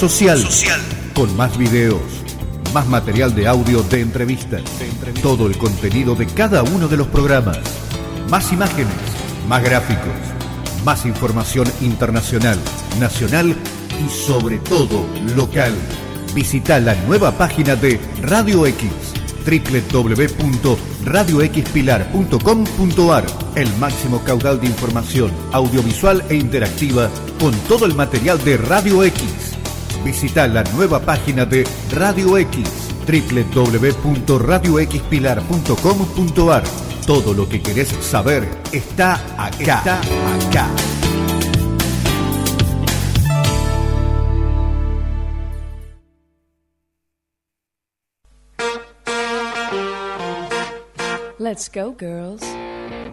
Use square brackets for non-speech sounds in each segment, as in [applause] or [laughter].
social, con más videos, más material de audio de entrevistas, todo el contenido de cada uno de los programas, más imágenes, más gráficos, más información internacional, nacional y sobre todo local. Visita la nueva página de Radio X www.radioxpilar.com.ar El máximo caudal de información audiovisual e interactiva con todo el material de Radio X. Visita la nueva página de Radio X www.radioxpilar.com.ar Todo lo que querés saber está acá. Está acá. Let's go, girls.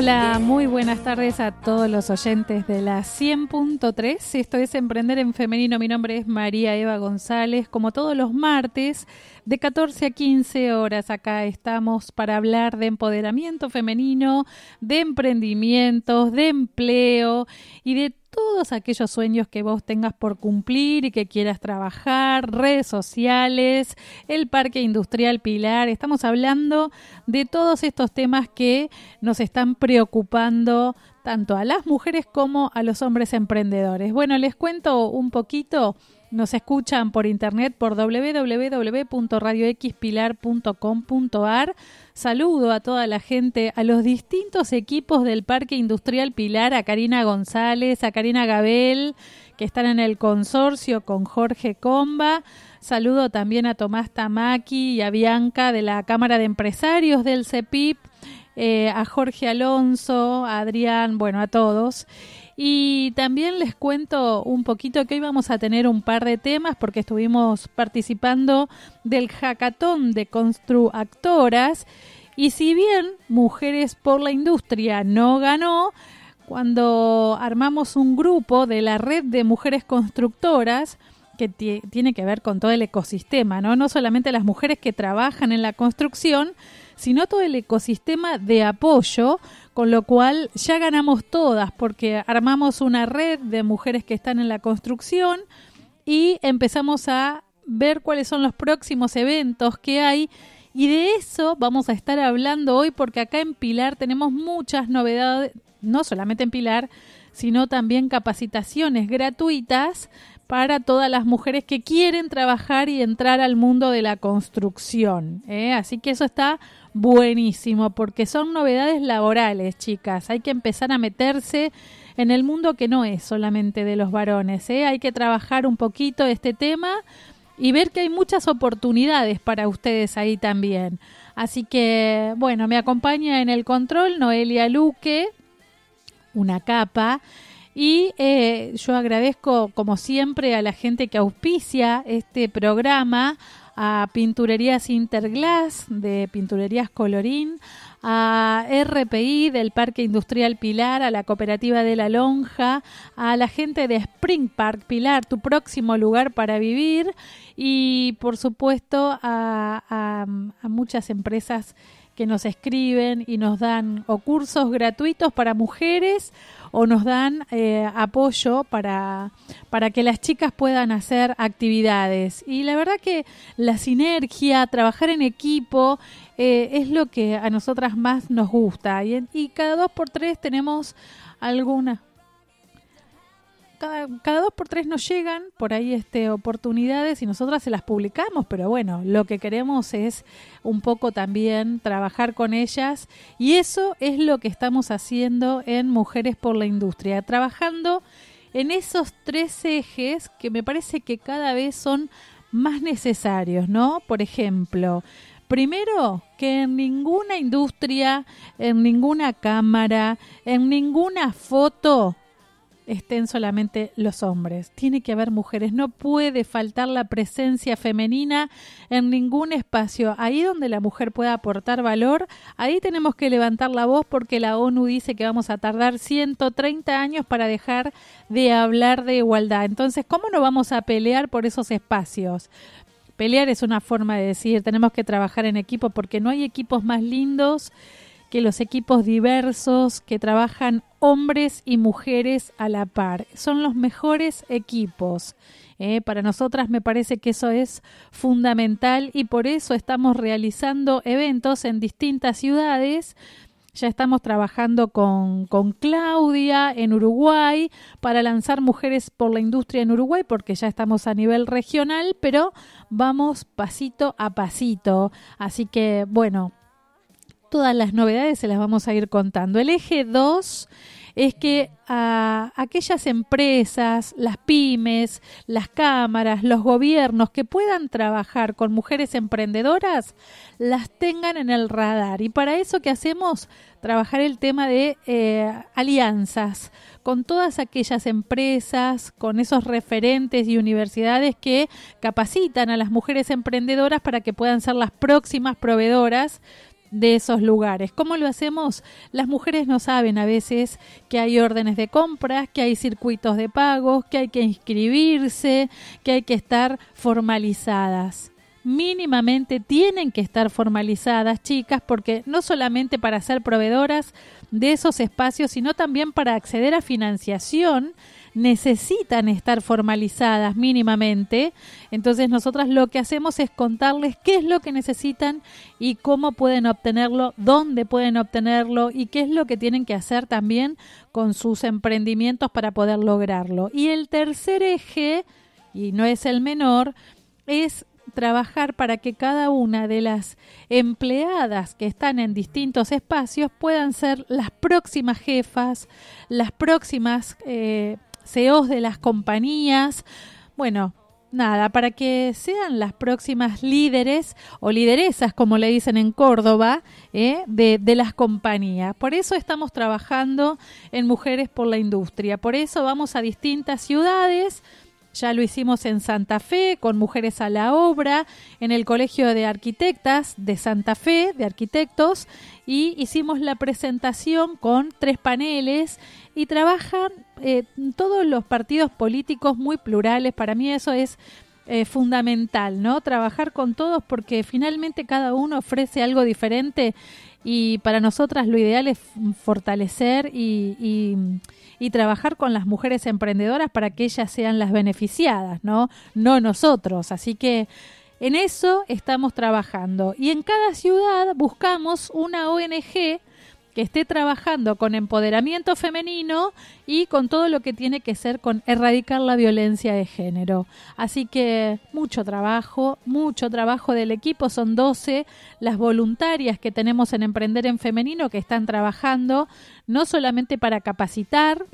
Hola, muy buenas tardes a todos los oyentes de la 100.3. Esto es Emprender en Femenino. Mi nombre es María Eva González. Como todos los martes, de 14 a 15 horas, acá estamos para hablar de empoderamiento femenino, de emprendimientos, de empleo y de todos aquellos sueños que vos tengas por cumplir y que quieras trabajar, redes sociales, el Parque Industrial Pilar. Estamos hablando de todos estos temas que nos están preocupando tanto a las mujeres como a los hombres emprendedores. Bueno, les cuento un poquito. Nos escuchan por internet por www.radioxpilar.com.ar. Saludo a toda la gente, a los distintos equipos del Parque Industrial Pilar, a Karina González, a Karina Gabel, que están en el consorcio con Jorge Comba. Saludo también a Tomás Tamaki y a Bianca de la Cámara de Empresarios del CEPIP, eh, a Jorge Alonso, a Adrián, bueno, a todos. Y también les cuento un poquito que hoy vamos a tener un par de temas porque estuvimos participando del hackathon de Constructoras y si bien Mujeres por la Industria no ganó, cuando armamos un grupo de la red de mujeres constructoras, que ti- tiene que ver con todo el ecosistema, ¿no? No solamente las mujeres que trabajan en la construcción, sino todo el ecosistema de apoyo, con lo cual ya ganamos todas, porque armamos una red de mujeres que están en la construcción y empezamos a ver cuáles son los próximos eventos que hay. Y de eso vamos a estar hablando hoy, porque acá en Pilar tenemos muchas novedades, no solamente en Pilar, sino también capacitaciones gratuitas para todas las mujeres que quieren trabajar y entrar al mundo de la construcción. ¿eh? Así que eso está buenísimo porque son novedades laborales, chicas. Hay que empezar a meterse en el mundo que no es solamente de los varones. ¿eh? Hay que trabajar un poquito este tema y ver que hay muchas oportunidades para ustedes ahí también. Así que, bueno, me acompaña en el control Noelia Luque, una capa. Y eh, yo agradezco, como siempre, a la gente que auspicia este programa, a Pinturerías Interglass de Pinturerías Colorín, a RPI del Parque Industrial Pilar, a la Cooperativa de la Lonja, a la gente de Spring Park Pilar, tu próximo lugar para vivir, y por supuesto a, a- a muchas empresas que nos escriben y nos dan o cursos gratuitos para mujeres o nos dan eh, apoyo para, para que las chicas puedan hacer actividades. Y la verdad que la sinergia, trabajar en equipo, eh, es lo que a nosotras más nos gusta. Y, y cada dos por tres tenemos alguna. Cada, cada dos por tres nos llegan por ahí este, oportunidades y nosotras se las publicamos, pero bueno, lo que queremos es un poco también trabajar con ellas y eso es lo que estamos haciendo en Mujeres por la Industria, trabajando en esos tres ejes que me parece que cada vez son más necesarios, ¿no? Por ejemplo, primero que en ninguna industria, en ninguna cámara, en ninguna foto estén solamente los hombres. Tiene que haber mujeres. No puede faltar la presencia femenina en ningún espacio. Ahí donde la mujer pueda aportar valor, ahí tenemos que levantar la voz porque la ONU dice que vamos a tardar 130 años para dejar de hablar de igualdad. Entonces, ¿cómo no vamos a pelear por esos espacios? Pelear es una forma de decir, tenemos que trabajar en equipo porque no hay equipos más lindos que los equipos diversos que trabajan hombres y mujeres a la par. Son los mejores equipos. ¿eh? para nosotras me parece que eso es fundamental y por eso estamos realizando eventos en distintas ciudades. Ya estamos trabajando con, con Claudia en Uruguay para lanzar Mujeres por la Industria en Uruguay porque ya estamos a nivel regional, pero vamos pasito a pasito. Así que, bueno, todas las novedades se las vamos a ir contando. El eje 2 es que a aquellas empresas, las pymes, las cámaras, los gobiernos que puedan trabajar con mujeres emprendedoras, las tengan en el radar. Y para eso que hacemos, trabajar el tema de eh, alianzas con todas aquellas empresas, con esos referentes y universidades que capacitan a las mujeres emprendedoras para que puedan ser las próximas proveedoras de esos lugares. ¿Cómo lo hacemos? Las mujeres no saben a veces que hay órdenes de compras, que hay circuitos de pagos, que hay que inscribirse, que hay que estar formalizadas. Mínimamente tienen que estar formalizadas, chicas, porque no solamente para ser proveedoras de esos espacios, sino también para acceder a financiación necesitan estar formalizadas mínimamente. Entonces nosotras lo que hacemos es contarles qué es lo que necesitan y cómo pueden obtenerlo, dónde pueden obtenerlo y qué es lo que tienen que hacer también con sus emprendimientos para poder lograrlo. Y el tercer eje, y no es el menor, es trabajar para que cada una de las empleadas que están en distintos espacios puedan ser las próximas jefas, las próximas eh, CEOs de las compañías. Bueno, nada, para que sean las próximas líderes o lideresas, como le dicen en Córdoba, ¿eh? de, de, las compañías. Por eso estamos trabajando en Mujeres por la Industria. Por eso vamos a distintas ciudades ya lo hicimos en Santa Fe con Mujeres a la Obra, en el Colegio de Arquitectas de Santa Fe, de arquitectos, y hicimos la presentación con tres paneles y trabajan eh, todos los partidos políticos muy plurales. Para mí eso es eh, fundamental, ¿no? Trabajar con todos porque finalmente cada uno ofrece algo diferente y para nosotras lo ideal es fortalecer y, y, trabajar con las mujeres emprendedoras para que ellas sean las beneficiadas, ¿no? No nosotros. Así que en eso estamos trabajando. Y en cada ciudad buscamos una ONG que esté trabajando con empoderamiento femenino y con todo lo que tiene que ser con erradicar la violencia de género. Así que mucho trabajo, mucho trabajo del equipo, son 12 las voluntarias que tenemos en Emprender en Femenino que están trabajando no solamente para capacitar,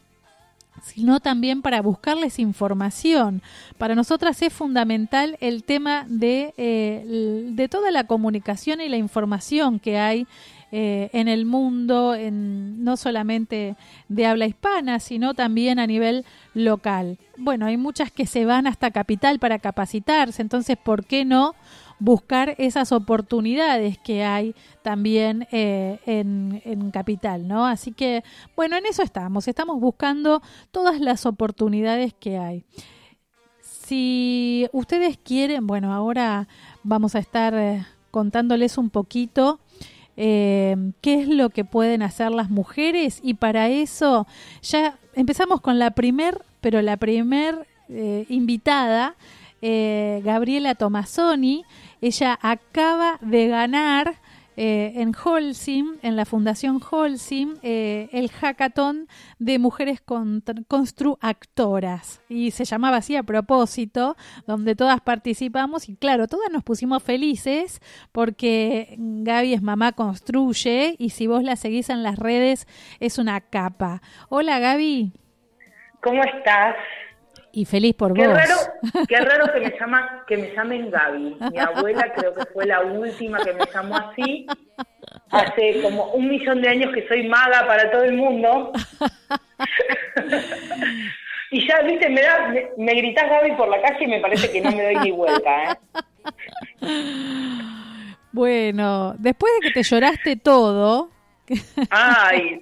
sino también para buscarles información. Para nosotras es fundamental el tema de, eh, de toda la comunicación y la información que hay eh, en el mundo, en, no solamente de habla hispana, sino también a nivel local. Bueno, hay muchas que se van hasta capital para capacitarse, entonces, ¿por qué no? buscar esas oportunidades que hay también eh, en, en, Capital, ¿no? Así que, bueno, en eso estamos, estamos buscando todas las oportunidades que hay. Si ustedes quieren, bueno, ahora vamos a estar eh, contándoles un poquito eh, qué es lo que pueden hacer las mujeres. Y para eso ya empezamos con la primer, pero la primer eh, invitada, eh, Gabriela Tomasoni, ella acaba de ganar eh, en Holcim, en la Fundación Holcim, eh, el hackathon de mujeres constructoras. Y se llamaba así a propósito, donde todas participamos y claro, todas nos pusimos felices porque Gaby es mamá construye y si vos la seguís en las redes es una capa. Hola Gaby. ¿Cómo estás? Y feliz por qué vos. Raro, qué raro que me, [laughs] llama, que me llamen Gaby. Mi abuela creo que fue la última que me llamó así. Hace como un millón de años que soy maga para todo el mundo. [laughs] y ya, viste, me, da, me, me gritás Gaby por la calle y me parece que no me doy ni vuelta, ¿eh? Bueno, después de que te lloraste todo, Ay,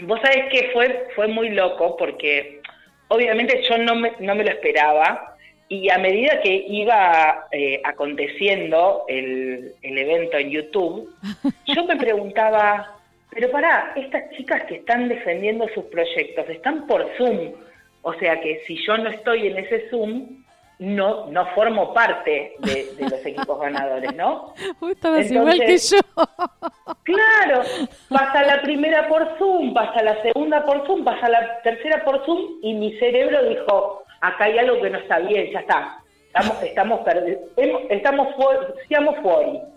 vos sabés que fue, fue muy loco porque obviamente yo no me, no me lo esperaba y a medida que iba eh, aconteciendo el, el evento en YouTube, [laughs] yo me preguntaba, pero pará, estas chicas que están defendiendo sus proyectos están por Zoom, o sea que si yo no estoy en ese Zoom, no, no formo parte de, de los [laughs] equipos ganadores, ¿no? igual que yo. Claro, pasa la [laughs] primera por Zoom, pasa la segunda por Zoom, pasa la tercera por Zoom y mi cerebro dijo, acá hay algo que no está bien, ya está, estamos, estamos perdidos, estamos fuera, seamos fuori. [laughs]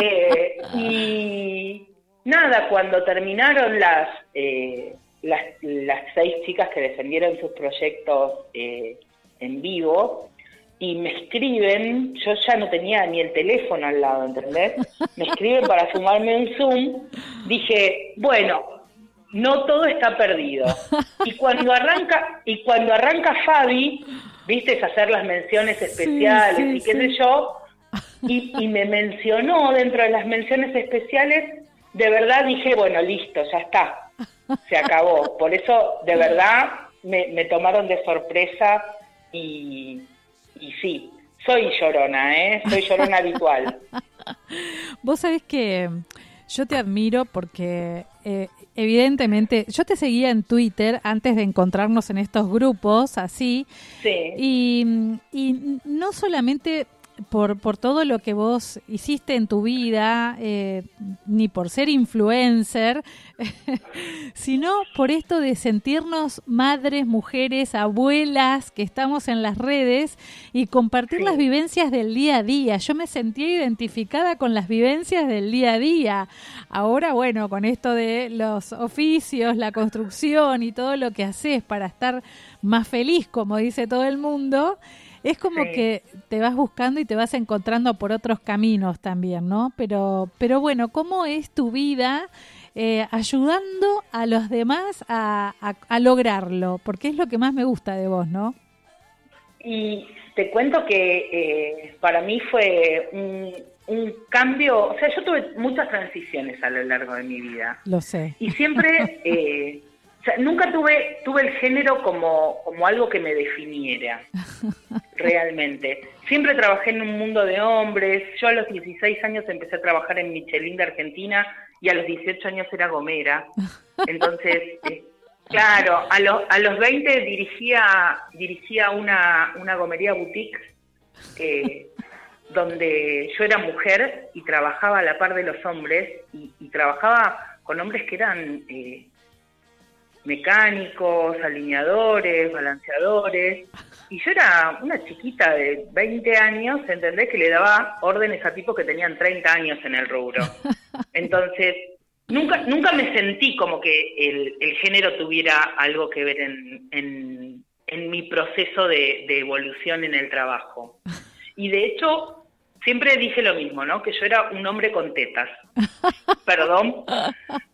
Eh, y nada, cuando terminaron las, eh, las, las seis chicas que defendieron sus proyectos eh, en vivo, y me escriben, yo ya no tenía ni el teléfono al lado, ¿entendés? Me escriben para sumarme un Zoom, dije, bueno, no todo está perdido. Y cuando arranca, y cuando arranca Fabi, viste, es hacer las menciones especiales sí, y qué sí. sé yo, y, y me mencionó dentro de las menciones especiales, de verdad dije, bueno, listo, ya está, se acabó. Por eso, de verdad, me, me tomaron de sorpresa y, y sí, soy llorona, ¿eh? Soy llorona [laughs] habitual. Vos sabés que yo te admiro porque eh, evidentemente yo te seguía en Twitter antes de encontrarnos en estos grupos así Sí. y, y no solamente por, por todo lo que vos hiciste en tu vida, eh, ni por ser influencer, [laughs] sino por esto de sentirnos madres, mujeres, abuelas que estamos en las redes y compartir Sí. las vivencias del día a día. Yo me sentía identificada con las vivencias del día a día. Ahora, bueno, con esto de los oficios, la construcción y todo lo que haces para estar más feliz, como dice todo el mundo, es como Sí. que te vas buscando y te vas encontrando por otros caminos también, ¿no? Pero, pero bueno, ¿cómo es tu vida eh, ayudando a los demás a, a- a lograrlo? Porque es lo que más me gusta de vos, ¿no? Y te cuento que eh, para mí fue un, un cambio, o sea, yo tuve muchas transiciones a lo largo de mi vida. Lo sé. Y siempre, [laughs] eh, sea, nunca tuve, tuve el género como, como algo que me definiera, [laughs] realmente. Siempre trabajé en un mundo de hombres. Yo a los 16 años empecé a trabajar en Michelin de Argentina y a los 18 años era gomera. Entonces, [laughs] eh, claro, a, los a los 20 dirigía, dirigía una, una gomería boutique eh, donde yo era mujer y trabajaba a la par de los hombres y, y trabajaba con hombres que eran eh, mecánicos, alineadores, balanceadores. Y yo era una chiquita de 20 años, ¿entendés? Que le daba órdenes a tipos que tenían 30 años en el rubro. [laughs] Entonces, nunca nunca me sentí como que el, el género tuviera algo que ver en, en, en mi proceso de, de evolución en el trabajo. Y de hecho, siempre dije lo mismo, ¿no? Que yo era un hombre con tetas. Perdón,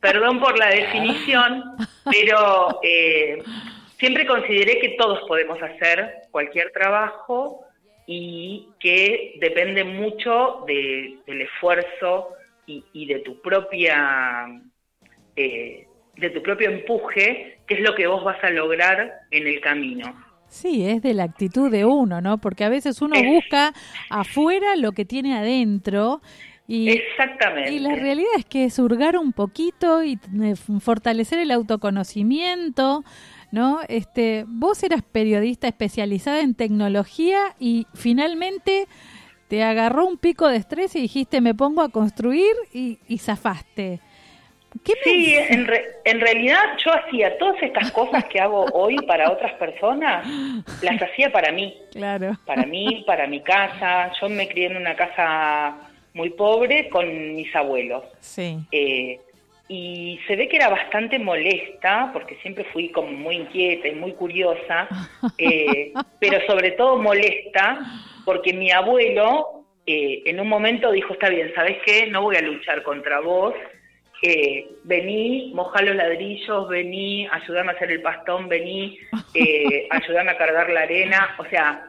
perdón por la definición, pero eh, siempre consideré que todos podemos hacer cualquier trabajo y que depende mucho de- del esfuerzo y, y de tu propia eh, de tu propio empuje, que es lo que vos vas a lograr en el camino. Sí, es de la actitud de uno, ¿no? Porque a veces uno Es- busca afuera lo que tiene adentro y, Exactamente. y la realidad es que es hurgar un poquito y eh, fortalecer el autoconocimiento, ¿no? Este, vos eras periodista especializada en tecnología y finalmente te agarró un pico de estrés y dijiste me pongo a construir y, y zafaste. ¿Qué me- Sí, en, re- en realidad yo hacía todas estas cosas que hago hoy para otras personas, las hacía para mí, Claro. para mí, para mi casa. Yo me crié en una casa muy pobre con mis abuelos. Sí. Eh, y se ve que era bastante molesta, porque siempre fui como muy inquieta y muy curiosa, eh, [laughs] pero sobre todo molesta, porque mi abuelo eh, en un momento dijo, está bien, ¿sabes qué? No voy a luchar contra vos, eh, vení, moja los ladrillos, vení, ayúdame a hacer el pastón, vení, [laughs] eh, ayúdame a cargar la arena. O sea,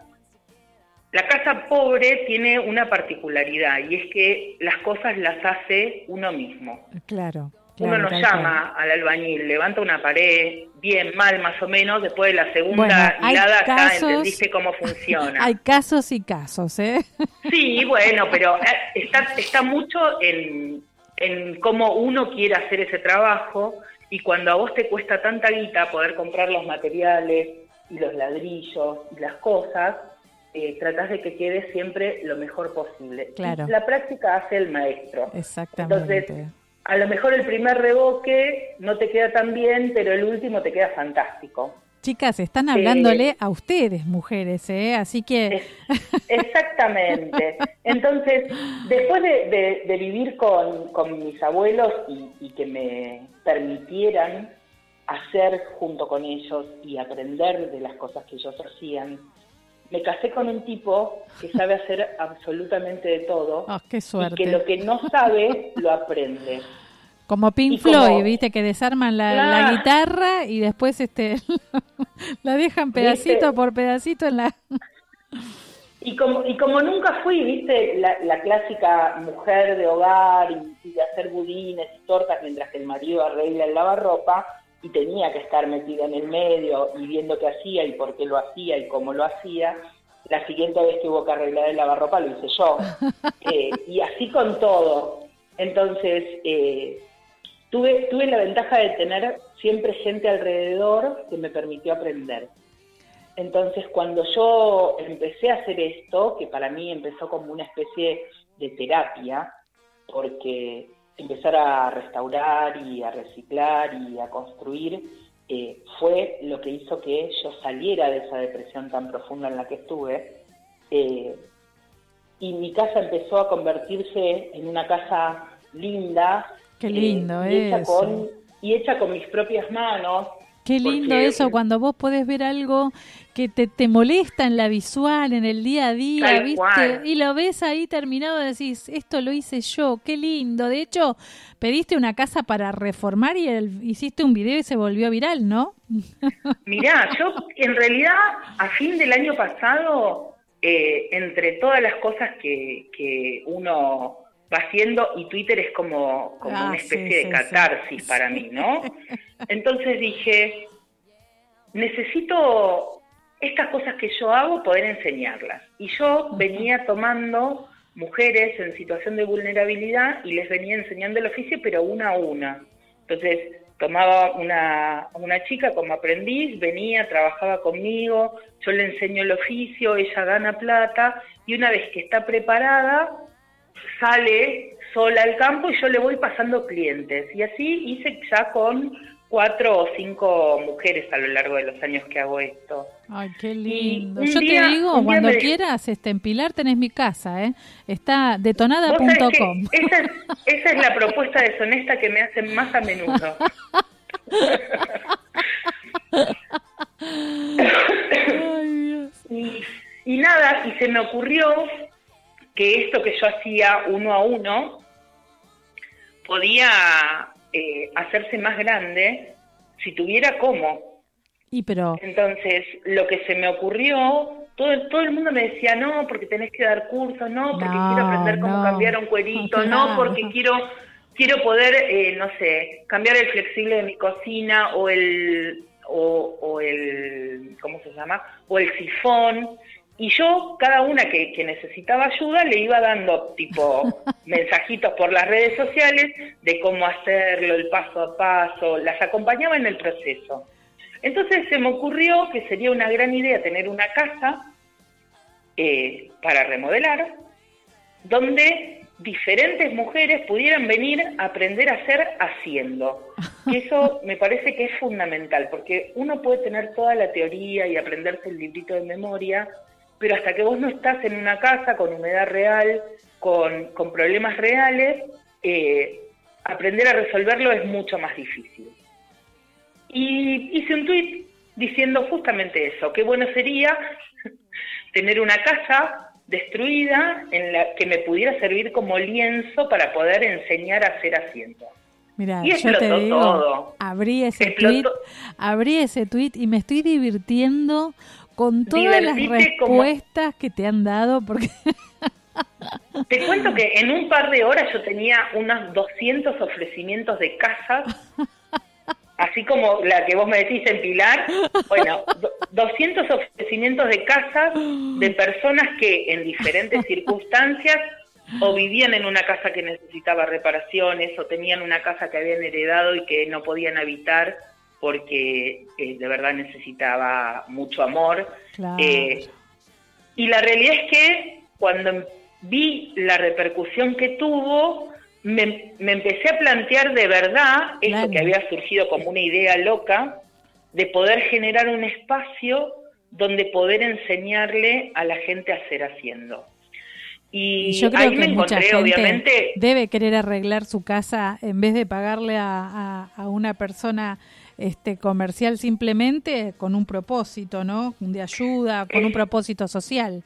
la casa pobre tiene una particularidad y es que las cosas las hace uno mismo. Claro. Uno claro, no tal llama al albañil, levanta una pared, bien, mal, más o menos, después de la segunda Bueno, hilada ya casos- entendiste cómo funciona. [laughs] Hay casos y casos, ¿eh? Sí, bueno, pero eh, está, está mucho en, en cómo uno quiere hacer ese trabajo y cuando a vos te cuesta tanta guita poder comprar los materiales y los ladrillos y las cosas, eh, tratás de que quede siempre lo mejor posible. Claro. La práctica hace el maestro. Exactamente. Entonces, a lo mejor el primer revoque no te queda tan bien, pero el último te queda fantástico. Chicas, están hablándole a ustedes, mujeres, ¿eh? Así que... Exactamente. Entonces, después de, de- de vivir con, con mis abuelos y, y que me permitieran hacer junto con ellos y aprender de las cosas que ellos hacían, me casé con un tipo que sabe hacer absolutamente de todo Oh, qué y suerte. que lo que no sabe lo aprende. Como Pink y como- Floyd, viste, que desarman la, la guitarra y después este [laughs] la dejan pedacito ¿Viste? por pedacito en la... Y como, y como nunca fui, viste, la, la clásica mujer de hogar y, y de hacer budines y tortas mientras que el marido arregla el lavarropa, y tenía que estar metida en el medio y viendo qué hacía y por qué lo hacía y cómo lo hacía, la siguiente vez que hubo que arreglar el lavarropa lo hice yo. [laughs] Eh, y así con todo. Entonces, eh, tuve, tuve la ventaja de tener siempre gente alrededor que me permitió aprender. Entonces, cuando yo empecé a hacer esto, que para mí empezó como una especie de terapia, porque empezar a restaurar y a reciclar y a construir eh, fue lo que hizo que yo saliera de esa depresión tan profunda en la que estuve. eh, y mi casa empezó a convertirse en una casa linda. Qué eh, lindo hecha eso. con Y hecha con mis propias manos. Qué lindo porque- eso, cuando vos podés ver algo que te, te molesta en la visual, en el día a día, ¿viste? cual. Y lo ves ahí terminado decís, esto lo hice yo, qué lindo. De hecho, pediste una casa para reformar y el- hiciste un video y se volvió viral, ¿no? [laughs] Mirá, yo en realidad a fin del año pasado, eh, entre todas las cosas que, que uno va haciendo, y Twitter es como, como Ah, una sí, especie sí, de sí. catarsis para mí, ¿no? [laughs] Entonces dije, necesito estas cosas que yo hago poder enseñarlas. Y yo venía tomando mujeres en situación de vulnerabilidad y les venía enseñando el oficio, pero una a una. Entonces, tomaba una, una chica como aprendiz, venía, trabajaba conmigo, yo le enseño el oficio, ella gana plata, y una vez que está preparada, sale sola al campo y yo le voy pasando clientes. Y así hice ya con cuatro o cinco mujeres a lo largo de los años que hago esto. Ay, qué lindo. Yo día- te digo, cuando me- quieras, este, en Pilar tenés mi casa, ¿eh? Está detonada.com. esa, es, [laughs] esa es la propuesta deshonesta que me hacen más a menudo. [laughs] Ay, Dios. Y, y nada, y se me ocurrió que esto que yo hacía uno a uno podía eh, hacerse más grande si tuviera cómo. Y pero, Entonces, lo que se me ocurrió, todo, todo el mundo me decía, no, porque tenés que dar cursos, no, porque No, quiero aprender cómo no. cambiar un cuerito, Claro. no, porque quiero quiero poder, eh, no sé, cambiar el flexible de mi cocina o el, o, o el, ¿cómo se llama? O el sifón. Y yo, cada una que, que necesitaba ayuda, le iba dando tipo [laughs] mensajitos por las redes sociales de cómo hacerlo, el paso a paso, las acompañaba en el proceso. Entonces se me ocurrió que sería una gran idea tener una casa eh, para remodelar, donde diferentes mujeres pudieran venir a aprender a hacer haciendo. [laughs] Y eso me parece que es fundamental, porque uno puede tener toda la teoría y aprenderse el librito de memoria, pero hasta que vos no estás en una casa con humedad real, con, con problemas reales, eh, aprender a resolverlo es mucho más difícil. Y hice un tuit diciendo justamente eso, qué bueno sería [laughs] tener una casa destruida en la que me pudiera servir como lienzo para poder enseñar a hacer haciendo. Mira, Y yo te digo, todo. abrí ese Explotó. tweet, abrí ese tweet y me estoy divirtiendo con todas las como- respuestas que te han dado porque [laughs] Te cuento que en un par de horas yo tenía unos 200 ofrecimientos de casas, así como la que vos me decís en Pilar, bueno, do- 200 ofrecimientos de casas de personas que en diferentes [laughs] circunstancias o vivían en una casa que necesitaba reparaciones o tenían una casa que habían heredado y que no podían habitar porque eh, de verdad necesitaba mucho amor. Claro. Eh, y la realidad es que cuando vi la repercusión que tuvo, me, me empecé a plantear de verdad esto Claro. que había surgido como una idea loca, de poder generar un espacio donde poder enseñarle a la gente a hacer haciendo. Y, Y yo creo ahí que me mucha encontré, gente obviamente, debe querer arreglar su casa en vez de pagarle a, a- a una persona este comercial simplemente con un propósito, ¿no? De ayuda, con un propósito social.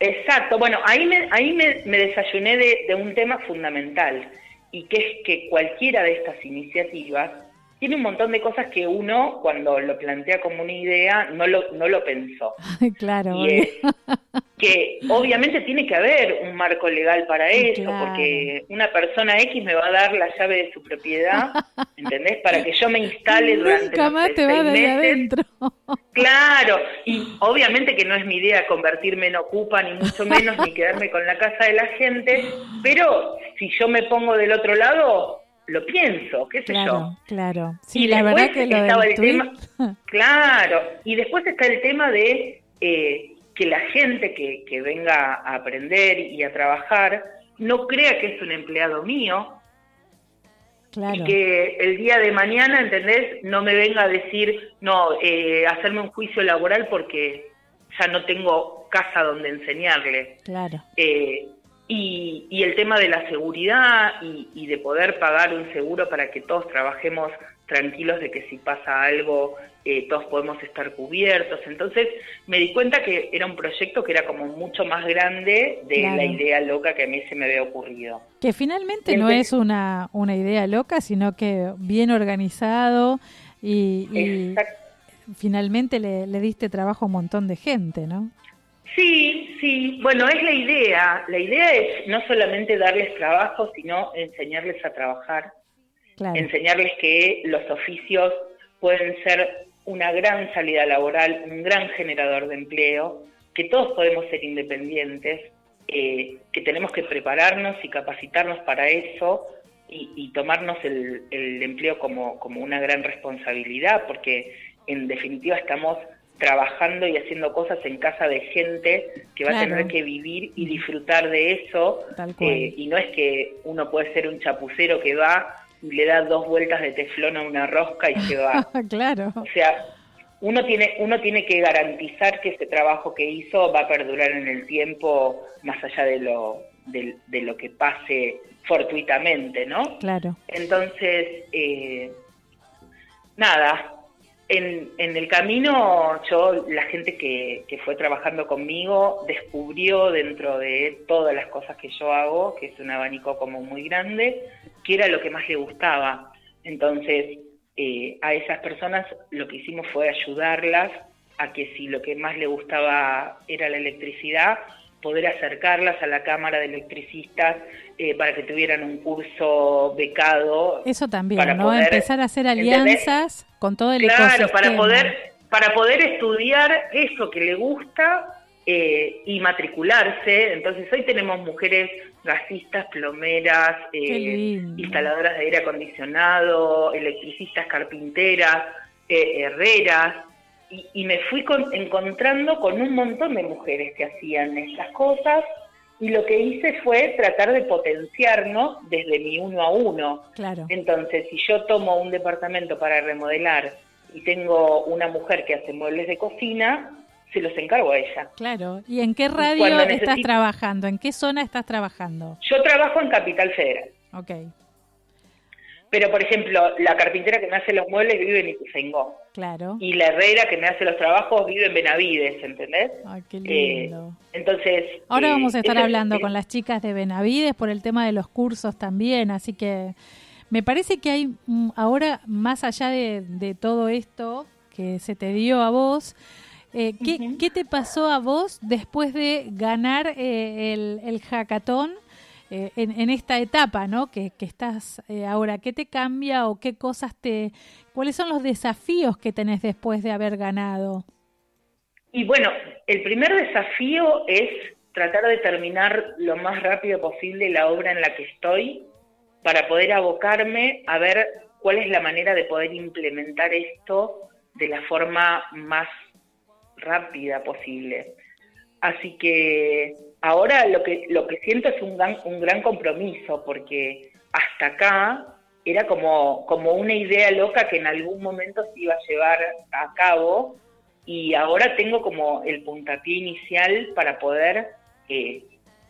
Exacto, bueno, ahí me, ahí me, me desayuné de, de un tema fundamental y que es que cualquiera de estas iniciativas tiene un montón de cosas que uno cuando lo plantea como una idea no lo, no lo pensó. [laughs] claro. Y es que obviamente tiene que haber un marco legal para eso, claro. porque una persona X me va a dar la llave de su propiedad, [laughs] ¿entendés? Para que yo me instale durante Nunca más te va seis de adentro. [laughs] Claro, y obviamente que no es mi idea convertirme en ocupa, ni mucho menos, ni quedarme con la casa de la gente, pero si yo me pongo del otro lado, lo pienso, qué sé Claro, yo. claro. Sí, Y la verdad que lo estaba del el tweet, tema- [laughs] Claro, y después está el tema de eh, que la gente que, que venga a aprender y a trabajar no crea que es un empleado mío, claro. y que el día de mañana, ¿entendés? No me venga a decir, no, eh, hacerme un juicio laboral porque ya no tengo casa donde enseñarle. Claro. Eh, y, y el tema de la seguridad y, y de poder pagar un seguro para que todos trabajemos tranquilos de que si pasa algo eh, todos podemos estar cubiertos. Entonces me di cuenta que era un proyecto que era como mucho más grande de Claro. la idea loca que a mí se me había ocurrido. Que finalmente no es una, una idea loca, sino que bien organizado y, y finalmente le, le diste trabajo a un montón de gente, ¿no? Sí, sí, bueno, es la idea. La idea es no solamente darles trabajo, sino enseñarles a trabajar, Claro. enseñarles que los oficios pueden ser una gran salida laboral, un gran generador de empleo, que todos podemos ser independientes, eh, que tenemos que prepararnos y capacitarnos para eso y, y tomarnos el, el empleo como, como una gran responsabilidad, porque en definitiva estamos trabajando y haciendo cosas en casa de gente que va Claro. a tener que vivir y disfrutar de eso eh, y no es que uno puede ser un chapucero que va y le da dos vueltas de teflón a una rosca y se va. [laughs] claro. O sea, uno tiene, uno tiene que garantizar que ese trabajo que hizo va a perdurar en el tiempo más allá de lo, de, de lo que pase fortuitamente, ¿no? Claro. Entonces, eh, nada, en, el camino yo, la gente que, que fue trabajando conmigo descubrió dentro de todas las cosas que yo hago, que es un abanico como muy grande, que era lo que más le gustaba. Entonces, eh, a esas personas lo que hicimos fue ayudarlas a que si lo que más le gustaba era la electricidad, poder acercarlas a la Cámara de Electricistas eh, para que tuvieran un curso becado. Eso también, para ¿no? poder- Empezar a hacer ¿entendés? alianzas con todo el Claro, ecosistema. para poder, para poder estudiar eso que le gusta eh, y matricularse. Entonces hoy tenemos mujeres gasistas, plomeras, eh, instaladoras de aire acondicionado, electricistas, carpinteras, eh, herreras. Y, y me fui con- encontrando con un montón de mujeres que hacían estas cosas y lo que hice fue tratar de potenciarnos desde mi uno a uno. Claro. Entonces, si yo tomo un departamento para remodelar y tengo una mujer que hace muebles de cocina, se los encargo a ella. Claro. ¿Y en qué radio estás trabajando? ¿En qué zona estás trabajando? Yo trabajo en Capital Federal, Ok, pero por ejemplo, la carpintera que me hace los muebles vive en Ituzaingó claro. y la herrera que me hace los trabajos vive en Benavides, ¿entendés? Ay, qué Eh, lindo. entonces... Ahora eh, vamos a estar ese- hablando eh, con las chicas de Benavides por el tema de los cursos también, así que Me parece que hay mm, ahora, más allá de, de todo esto que se te dio a vos, eh, ¿qué, qué te pasó a vos después de ganar eh, el, el hackathon eh, en, esta etapa, ¿no? Que, que estás eh, ahora. ¿Qué te cambia o qué cosas te... ¿Cuáles son los desafíos que tenés después de haber ganado? Y bueno, el primer desafío es tratar de terminar lo más rápido posible la obra en la que estoy para poder abocarme a ver cuál es la manera de poder implementar esto de la forma más rápida posible. Así que ahora lo que lo que siento es un gran, un gran compromiso porque hasta acá era como, como una idea loca que en algún momento se iba a llevar a cabo y ahora tengo como el puntapié inicial para poder eh,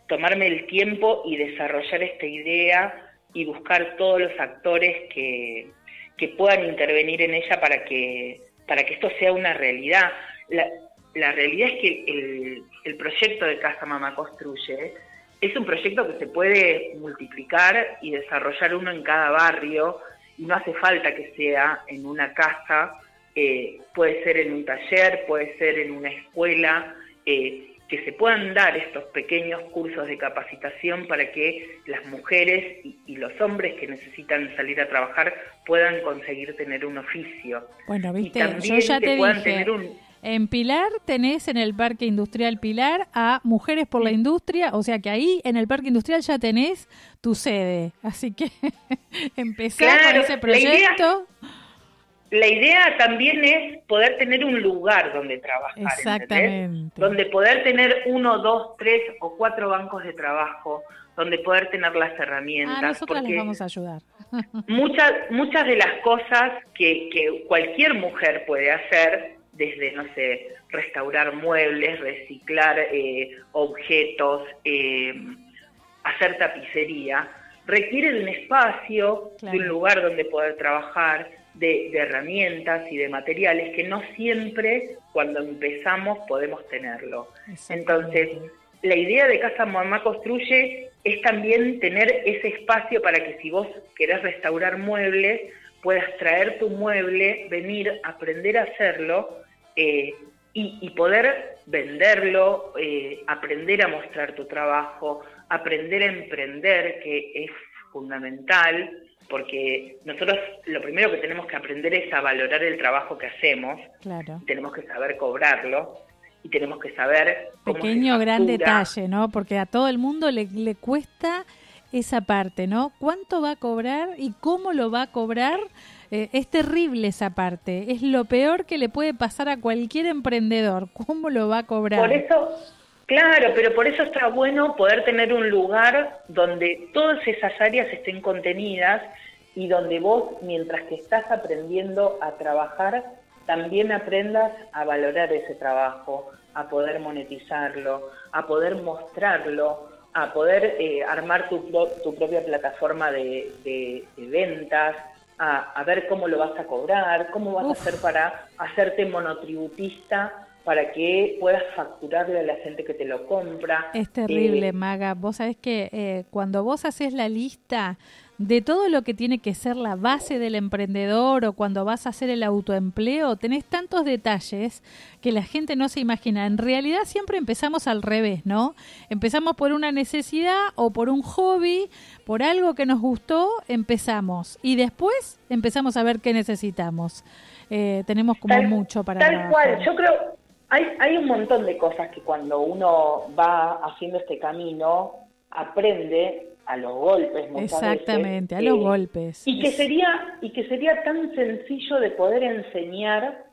tomarme el tiempo y desarrollar esta idea y buscar todos los actores que, que puedan intervenir en ella para que, para que esto sea una realidad. La realidad es que el, el proyecto de Casa Mamá Construye es un proyecto que se puede multiplicar y desarrollar uno en cada barrio y no hace falta que sea en una casa, eh, puede ser en un taller, puede ser en una escuela, eh, que se puedan dar estos pequeños cursos de capacitación para que las mujeres y, y los hombres que necesitan salir a trabajar puedan conseguir tener un oficio. Bueno, Y viste, yo también ya que te puedan dije, tener un, en Pilar tenés en el Parque Industrial Pilar a Mujeres por la Industria, o sea que ahí en el Parque Industrial ya tenés tu sede, así que [laughs] empezar con ese la idea- proyecto. La idea también es poder tener un lugar donde trabajar, ¿entendés? Exactamente. Donde poder tener uno, dos, tres o cuatro bancos de trabajo, donde poder tener las herramientas. Ah, nosotras les vamos a ayudar. [laughs] muchas, muchas de las cosas que, que cualquier mujer puede hacer, desde, no sé, restaurar muebles, reciclar eh, objetos, eh, hacer tapicería, requiere de un espacio, Claro. de un lugar donde poder trabajar, de, de herramientas y de materiales que no siempre cuando empezamos podemos tenerlo. Entonces, la idea de Casa Mamá Construye es también tener ese espacio para que si vos querés restaurar muebles, puedas traer tu mueble, venir, aprender a hacerlo eh, y, y poder venderlo, eh, aprender a mostrar tu trabajo, aprender a emprender, que es fundamental, porque nosotros lo primero que tenemos que aprender es a valorar el trabajo que hacemos, Claro. tenemos que saber cobrarlo y tenemos que saber cómo se Pequeño gran detalle, ¿no? Porque a todo el mundo le, le cuesta esa parte, ¿no? ¿Cuánto va a cobrar y cómo lo va a cobrar? Eh, es terrible esa parte. Es lo peor que le puede pasar a cualquier emprendedor. ¿Cómo lo va a cobrar? Por eso, claro, pero por eso está bueno poder tener un lugar donde todas esas áreas estén contenidas y donde vos, mientras que estás aprendiendo a trabajar, también aprendas a valorar ese trabajo, a poder monetizarlo, a poder mostrarlo, a poder eh, armar tu, pro- tu propia plataforma de ventas, a, a ver cómo lo vas a cobrar, cómo vas Uf. a hacer para hacerte monotributista para que puedas facturarle a la gente que te lo compra. Es terrible, Eh, Maga. Vos sabés que eh, cuando vos haces la lista de todo lo que tiene que ser la base del emprendedor o cuando vas a hacer el autoempleo, tenés tantos detalles que la gente no se imagina. En realidad siempre empezamos al revés, ¿no? Empezamos por una necesidad o por un hobby, por algo que nos gustó, empezamos. Y después empezamos a ver qué necesitamos. Eh, tenemos como Tal- mucho para Tal trabajar. cual, yo creo, hay, hay un montón de cosas que cuando uno va haciendo este camino, aprende a los golpes muchas Exactamente, a los eh, golpes. Y que sería, y que sería tan sencillo de poder enseñar,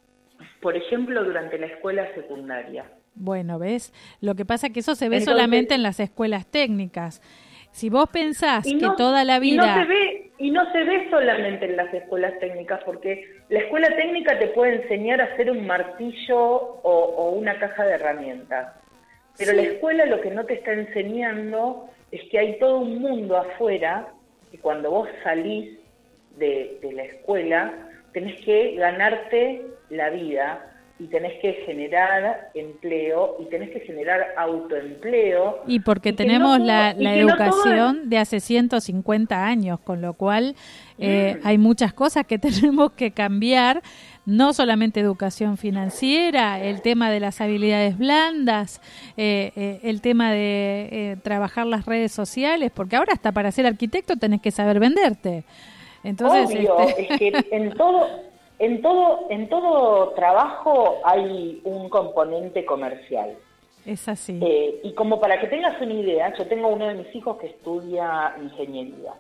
por ejemplo, durante la escuela secundaria. Bueno, ¿ves? Lo que pasa es que eso se ve Entonces- solamente en las escuelas técnicas. Si vos pensás que toda la y no vida... se ve y no se ve solamente en las escuelas técnicas porque la escuela técnica te puede enseñar a hacer un martillo o, o una caja de herramientas pero Sí. la escuela lo que no te está enseñando es que hay todo un mundo afuera y cuando vos salís de, de la escuela tenés que ganarte la vida y tenés que generar empleo y tenés que generar autoempleo. Y porque y que tenemos no la, la que no educación de hace 150 años, con lo cual eh, Mm. hay muchas cosas que [laughs] tenemos que cambiar, no solamente educación financiera, el tema de las habilidades blandas, eh, eh, el tema de eh, trabajar las redes sociales, porque ahora hasta para ser arquitecto tenés que saber venderte. Entonces, Obvio, este, es que en todo, en todo, en todo trabajo hay un componente comercial. es así. Eh, y como para que tengas una idea, yo tengo uno de mis hijos que estudia ingeniería.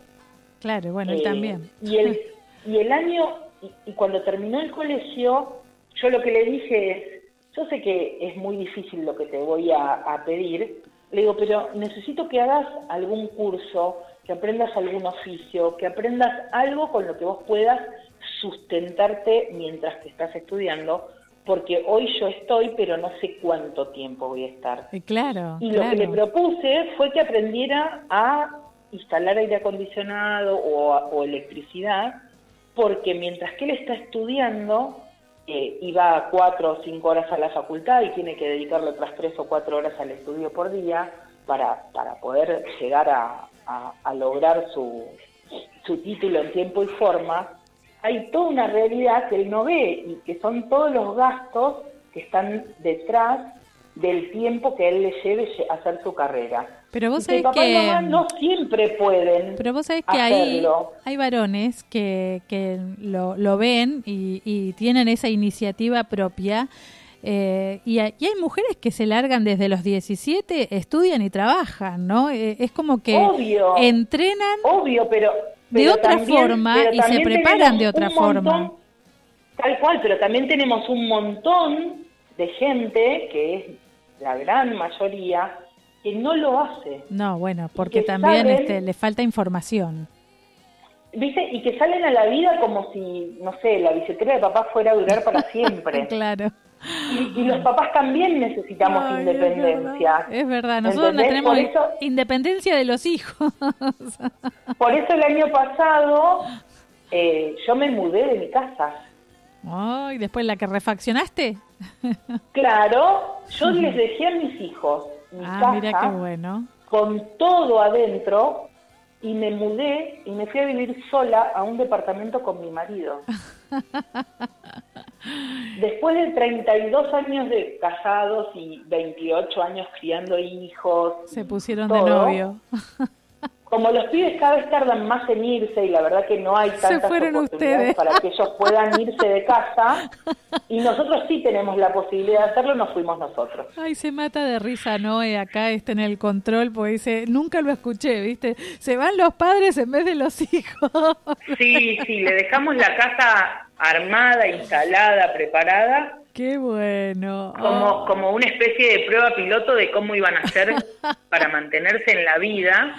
claro, bueno, él Eh, también. Y el, [laughs] y el año, y, y cuando terminó el colegio, yo lo que le dije es, yo sé que es muy difícil lo que te voy a, a pedir, le digo, pero necesito que hagas algún curso, que aprendas algún oficio, que aprendas algo con lo que vos puedas sustentarte mientras que estás estudiando, porque hoy yo estoy, pero no sé cuánto tiempo voy a estar. Eh, claro, Y lo que le propuse fue que aprendiera a instalar aire acondicionado o, o electricidad, porque mientras que él está estudiando, eh, iba cuatro o cinco horas a la facultad y tiene que dedicarle otras tres o cuatro horas al estudio por día para, para poder llegar a, a- a lograr su, su título en tiempo y forma, hay toda una realidad que él no ve y que son todos los gastos que están detrás del tiempo que él le lleve lle- a hacer su carrera. Pero vos que sabés y que- mamá no siempre pueden Pero vos sabés que hay, hay varones que, que lo, lo ven y, y tienen esa iniciativa propia. eh, y, hay, y hay mujeres que se largan desde los 17, estudian y trabajan, ¿no? Eh, es como que Obvio. entrenan Obvio, pero... De otra también- forma y se preparan de otra montón- forma. Tal cual, pero también tenemos un montón de gente, que es la gran mayoría, que no lo hace. No, bueno, porque que también este, le falta información. ¿Viste? Y que salen a la vida como si, no sé, la billetera de papá fuera a durar para [laughs] siempre. Claro. y, y los papás también necesitamos Ay, independencia. Es verdad, es verdad. nosotros no tenemos eso- independencia de los hijos. [laughs] Por eso el año pasado eh, yo me mudé de mi casa. Ay, después la que refaccionaste. Claro, yo [laughs] les dejé a mis hijos mi Ah, casa mira qué bueno. con todo adentro y me mudé y me fui a vivir sola a un departamento con mi marido. [laughs] Después de 32 años de casados y 28 años criando hijos, Se pusieron de novio. [laughs] Como los pibes cada vez tardan más en irse y la verdad que no hay tantas oportunidades ustedes. para que ellos puedan irse de casa [laughs] y nosotros sí tenemos la posibilidad de hacerlo, nos fuimos nosotros. Ay, se mata de risa Noé acá está en el control porque dice, nunca lo escuché, ¿viste? Se van los padres en vez de los hijos. Sí, sí, le dejamos la casa armada, instalada, preparada, Qué bueno. como, Oh, como una especie de prueba piloto de cómo iban a hacer [laughs] para mantenerse en la vida.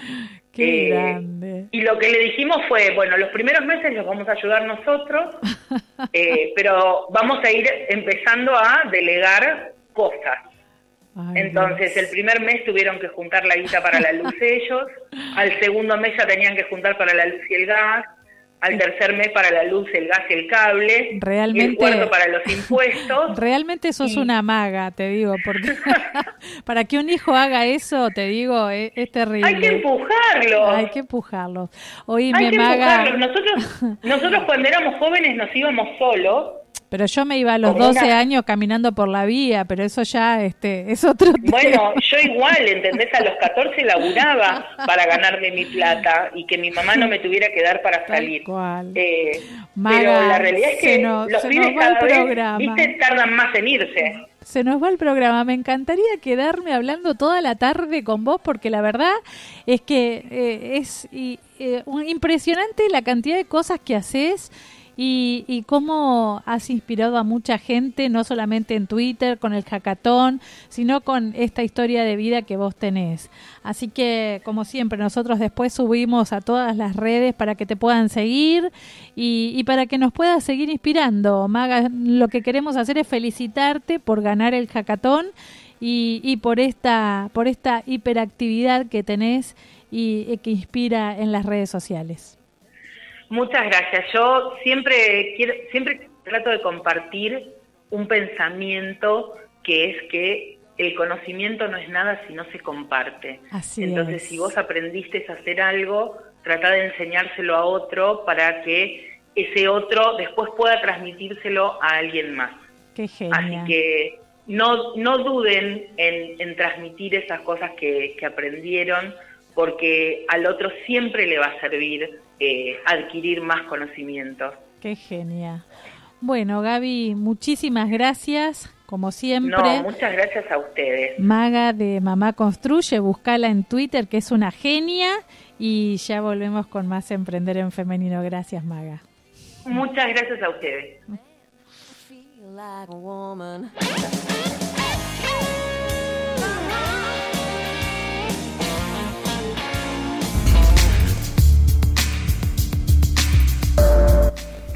qué Eh, grande. Y lo que le dijimos fue, bueno, los primeros meses los vamos a ayudar nosotros, [laughs] eh, pero vamos a ir empezando a delegar cosas. Ay, Entonces, Dios. el primer mes tuvieron que juntar la guita para la luz [laughs] ellos, al segundo mes ya tenían que juntar para la luz y el gas, al tercer mes para la luz, el gas y el cable, y el Realmente- cuarto para los impuestos. [laughs] Realmente sos y- una maga, te digo, porque [laughs] para que un hijo haga eso, te digo, es, es terrible. Hay que empujarlos. Hay que empujarlos. Oíme, Hay que maga. empujarlos. Nosotros, [laughs] nosotros cuando éramos jóvenes nos íbamos solos. Pero yo me iba a los Como 12 una- años caminando por la vía, pero eso ya este, [laughs] es otro tema. Bueno, yo igual, ¿entendés? A los 14 laburaba para ganarme mi plata y que mi mamá no me tuviera que dar para salir. Eh, pero la realidad es que nos- los se pibes nos va el cada vez, programa. viste, tardan más en irse. Se nos va el programa. Me encantaría quedarme hablando toda la tarde con vos porque la verdad es que eh, es y, eh, un- impresionante la cantidad de cosas que haces y, y cómo has inspirado a mucha gente, no solamente en Twitter con el hackathon, sino con esta historia de vida que vos tenés. Así que, como siempre, nosotros después subimos a todas las redes para que te puedan seguir y, para que nos puedas seguir inspirando. Maga, lo que queremos hacer es felicitarte por ganar el hackathon y, y por esta por esta hiperactividad que tenés y que inspira en las redes sociales. Muchas gracias. Yo siempre quiero, siempre trato de compartir un pensamiento que es que el conocimiento no es nada si no se comparte. Así Entonces, es. si vos aprendiste a hacer algo, trata de enseñárselo a otro para que ese otro después pueda transmitírselo a alguien más. Qué Así genial. que no, no duden en, en transmitir esas cosas que, que aprendieron, porque al otro siempre le va a servir eh, adquirir más conocimientos. Qué genial. Bueno, Gaby, muchísimas gracias, como siempre. No, muchas gracias a ustedes. Maga de Mamá Construye, buscala en Twitter, que es una genia. Y ya volvemos con más Emprender en Femenino. Gracias, Maga. Muchas gracias a ustedes.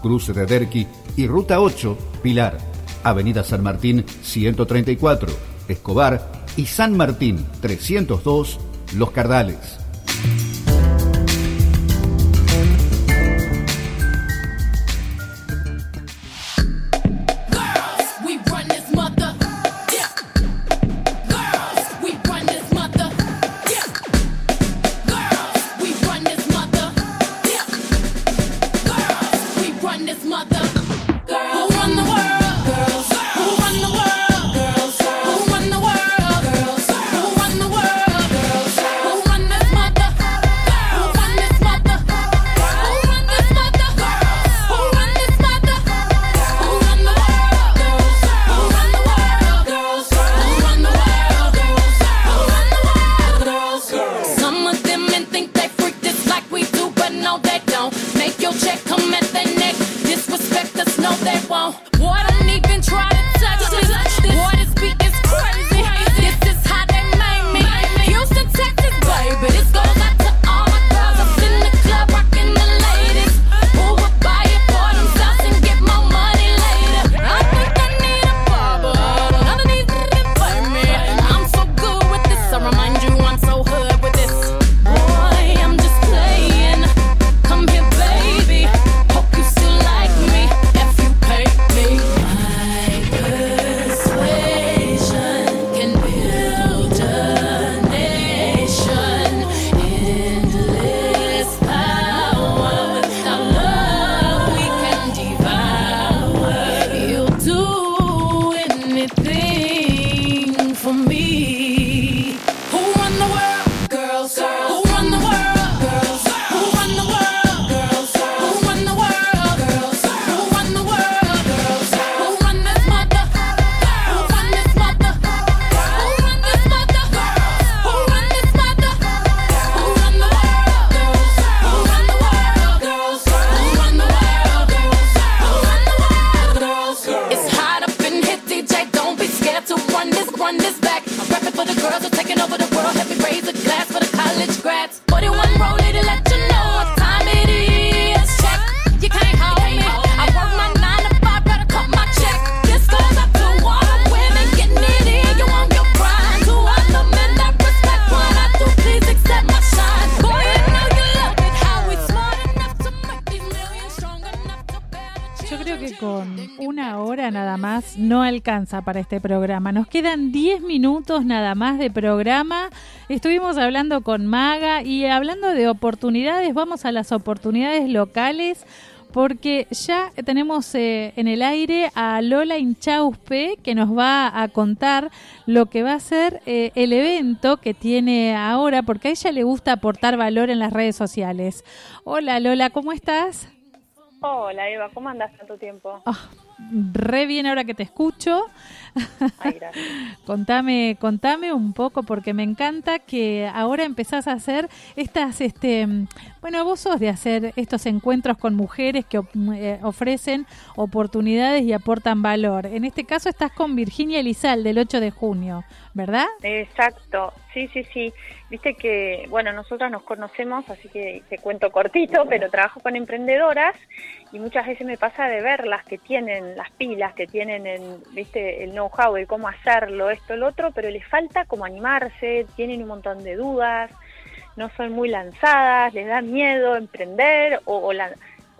Cruce de Derqui y Ruta 8, Pilar, Avenida San Martín 134, Escobar y San Martín 302, Los Cardales. Alcanza para este programa. Nos quedan 10 minutos nada más de programa. Estuvimos hablando con Maga y hablando de oportunidades, vamos a las oportunidades locales porque ya tenemos eh, en el aire a Lola Inchauspe que nos va a contar lo que va a ser eh, el evento que tiene ahora, porque a ella le gusta aportar valor en las redes sociales. Hola Lola, ¿cómo estás? Hola Eva, ¿cómo andas tanto tiempo? Ah, re bien ahora que te escucho. Ay, gracias. [laughs] Contame, contame un poco porque me encanta que ahora empezás a hacer estas, este, bueno, vos sos de hacer estos encuentros con mujeres que op- eh, ofrecen oportunidades y aportan valor. En este caso estás con Virginia Elizal del 8 de junio, ¿verdad? Exacto, sí, sí, sí. Viste que, bueno, nosotras nos conocemos, así que te cuento cortito, pero trabajo con emprendedoras y muchas veces me pasa de verlas que tienen las pilas, que tienen, el, viste, el know-how de cómo hacerlo, esto, lo otro, pero les falta como animarse, tienen un montón de dudas, no son muy lanzadas, les da miedo emprender o, o la-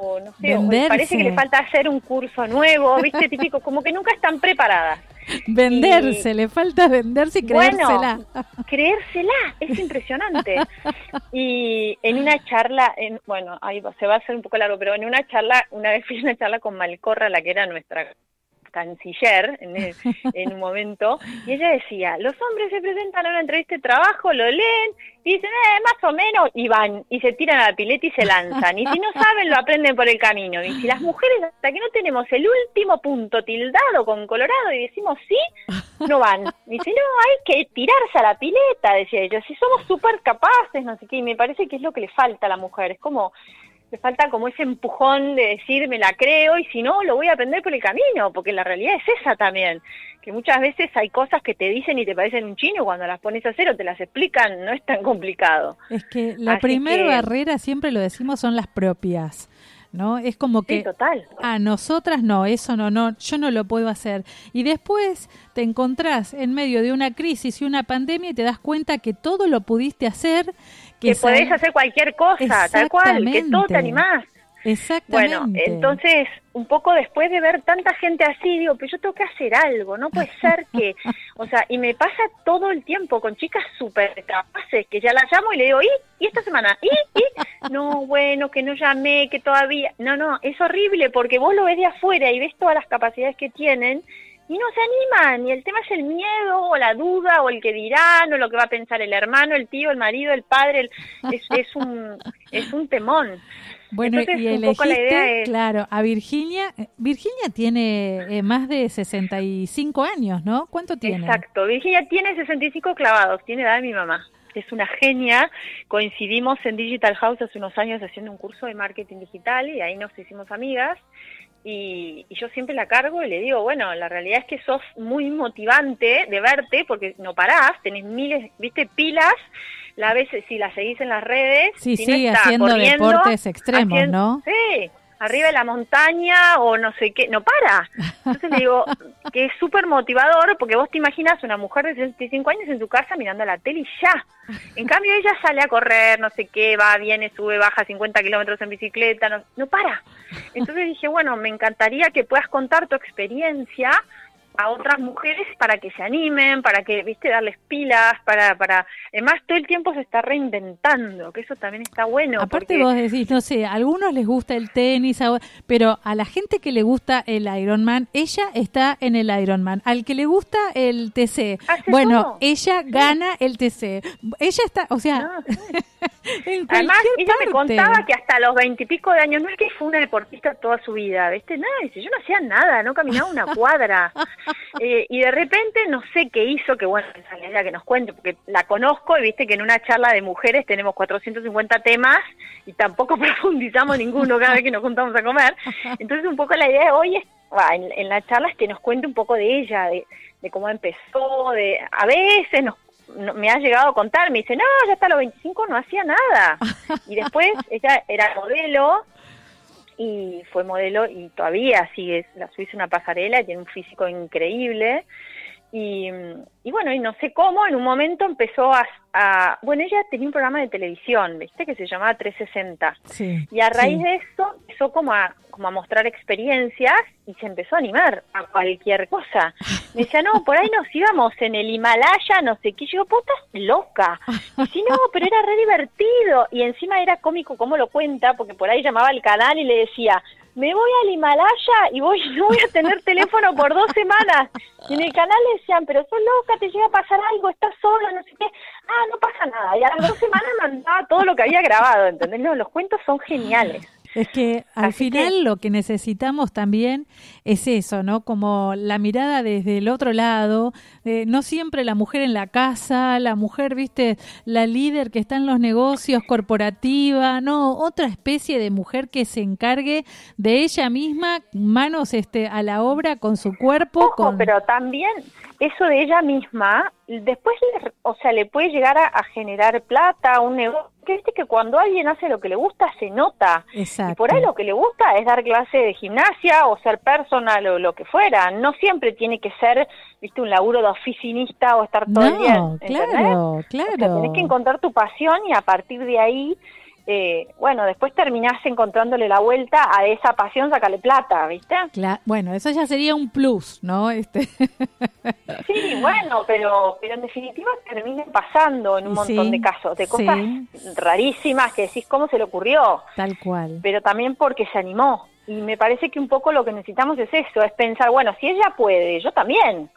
o no sé, o parece que les falta hacer un curso nuevo, viste, [laughs] típico, como que nunca están preparadas. Venderse, le falta venderse y creérsela. Bueno, [laughs] creérsela, es impresionante. Y en una charla, en, bueno, ahí va, se va a hacer un poco largo, pero en una charla, una vez fui a una charla con Malcorra, la que era nuestra canciller en, el- en un momento, y ella decía, los hombres se presentan a una entrevista de trabajo, lo leen, y dicen, eh, más o menos, y van, y se tiran a la pileta y se lanzan, y si no saben, lo aprenden por el camino, y si las mujeres, hasta que no tenemos el último punto tildado con colorado y decimos sí, no van. Dice, no, hay que tirarse a la pileta, decía ella, si somos súper capaces, no sé qué, y me parece que es lo que le falta a la mujer, es como, le falta como ese empujón de decir, me la creo, y si no, lo voy a aprender por el camino, porque la realidad es esa también, que muchas veces hay cosas que te dicen y te parecen un chino, cuando las pones a hacer o te las explican, no es tan complicado. Es que la primera que- barrera, siempre lo decimos, son las propias. ¿No? Es como que Sí, total. a nosotras no, eso no, no, yo no lo puedo hacer. Y después te encontrás en medio de una crisis y una pandemia y te das cuenta que todo lo pudiste hacer, que, podés hacer cualquier cosa, tal cual, que todo te animás. Exactamente. Bueno, entonces, un poco después de ver tanta gente así, digo, pero yo tengo que hacer algo, no puede ser que, [laughs] o sea, y me pasa todo el tiempo con chicas súper capaces, que ya las llamo y le digo, ¿y? ¿Y esta semana? ¿Y? ¿Y? No, bueno, que no llamé, que todavía, no, no, es horrible porque vos lo ves de afuera y ves todas las capacidades que tienen y no se animan, y el tema es el miedo, o la duda, o el que dirán, o lo que va a pensar el hermano, el tío, el marido, el padre, el- es, es un, es un temón. Bueno, Entonces, y elegiste, es- claro, a Virginia. Virginia tiene eh, más de 65 años, ¿no? ¿Cuánto tiene? Exacto. Virginia tiene 65 clavados, tiene edad de mi mamá. Es una genia. Coincidimos en Digital House hace unos años haciendo un curso de marketing digital y ahí nos hicimos amigas. Y, y yo siempre la cargo y le digo, bueno, la realidad es que sos muy motivante de verte porque no parás, tenés miles, viste, pilas, la vez si la seguís en las redes. Sí, si no sí, está haciendo deportes extremos, haciendo- ¿no? Sí, arriba de la montaña o no sé qué, no para. Entonces le digo [laughs] que es súper motivador porque vos te imaginas una mujer de 65 años en su casa mirando la tele y ya. En cambio ella sale a correr, no sé qué, va, viene, sube, baja 50 kilómetros en bicicleta, no, no para. Entonces dije, bueno, me encantaría que puedas contar tu experiencia a otras mujeres para que se animen, para que, viste, darles pilas, para, para, además todo el tiempo se está reinventando, que eso también está bueno. Aparte porque- vos decís, no sé, a algunos les gusta el tenis, pero a la gente que le gusta el Ironman, ella está en el Ironman. Al que le gusta el TC, bueno, todo. ella gana el TC. Ella está, o sea, No, sí. En Además, ella me contaba que hasta los veintipico de años, no es que fue una deportista toda su vida, ¿viste? Nada, dice, yo no hacía nada, no caminaba una cuadra. [laughs] Eh, y de repente, no sé qué hizo, que bueno, es la que nos cuente, porque la conozco y viste que en una charla de mujeres tenemos 450 temas y tampoco [laughs] profundizamos ninguno cada vez que nos juntamos a comer. Entonces, un poco la idea de hoy es, va, en, en la charla es que nos cuente un poco de ella, de, de cómo empezó, de a veces nos no- me ha llegado a contar, me dice, no, ya hasta los 25 no hacía nada. Y después [laughs] ella era modelo y fue modelo y todavía sigue, la subiste una pasarela, tiene un físico increíble. Y, y bueno, y no sé cómo, en un momento empezó a, a- Bueno, ella tenía un programa de televisión, ¿viste? Que se llamaba 360. Sí, Y a raíz sí. de eso empezó como a, como a mostrar experiencias y se empezó a animar a cualquier cosa. [laughs] Me decía, no, por ahí nos íbamos en el Himalaya, no sé qué. Yo digo, puta, loca. Y sí, no, pero era re divertido. Y encima era cómico cómo lo cuenta, porque por ahí llamaba al canal y le decía, me voy al Himalaya y voy [laughs] no voy a tener teléfono por dos semanas. Y en el canal le decían, pero sos loca, te llega a pasar algo, estás sola, no sé qué. Ah, no pasa nada. Y a las dos semanas mandaba todo lo que había grabado, ¿entendés? Los cuentos son geniales. Es que al Así que- final lo que necesitamos también es eso, ¿no? Como la mirada desde el otro lado, de no siempre la mujer en la casa, la mujer, viste, la líder que está en los negocios, corporativa, no, otra especie de mujer que se encargue de ella misma, manos este a la obra con su cuerpo, Ojo, con pero también eso de ella misma, después, le- o sea, le puede llegar a, a generar plata, un negocio. Que viste que cuando alguien hace lo que le gusta, se nota. Exacto. Y por ahí lo que le gusta es dar clase de gimnasia o ser personal o lo que fuera. No siempre tiene que ser, viste, un laburo de oficinista o estar todo el día. No, ¿entendés? claro, O sea, claro. tenés que encontrar tu pasión y a partir de ahí, eh, bueno, después terminás encontrándole la vuelta a esa pasión, sacarle plata, ¿viste? Bueno, eso ya sería un plus, ¿no? Este [laughs] Sí, bueno, pero, pero en definitiva terminan pasando en un montón sí, de casos, de cosas sí. rarísimas que decís cómo se le ocurrió, tal cual. pero también porque se animó. Y me parece que un poco lo que necesitamos es eso, es pensar, bueno, si ella puede, yo también.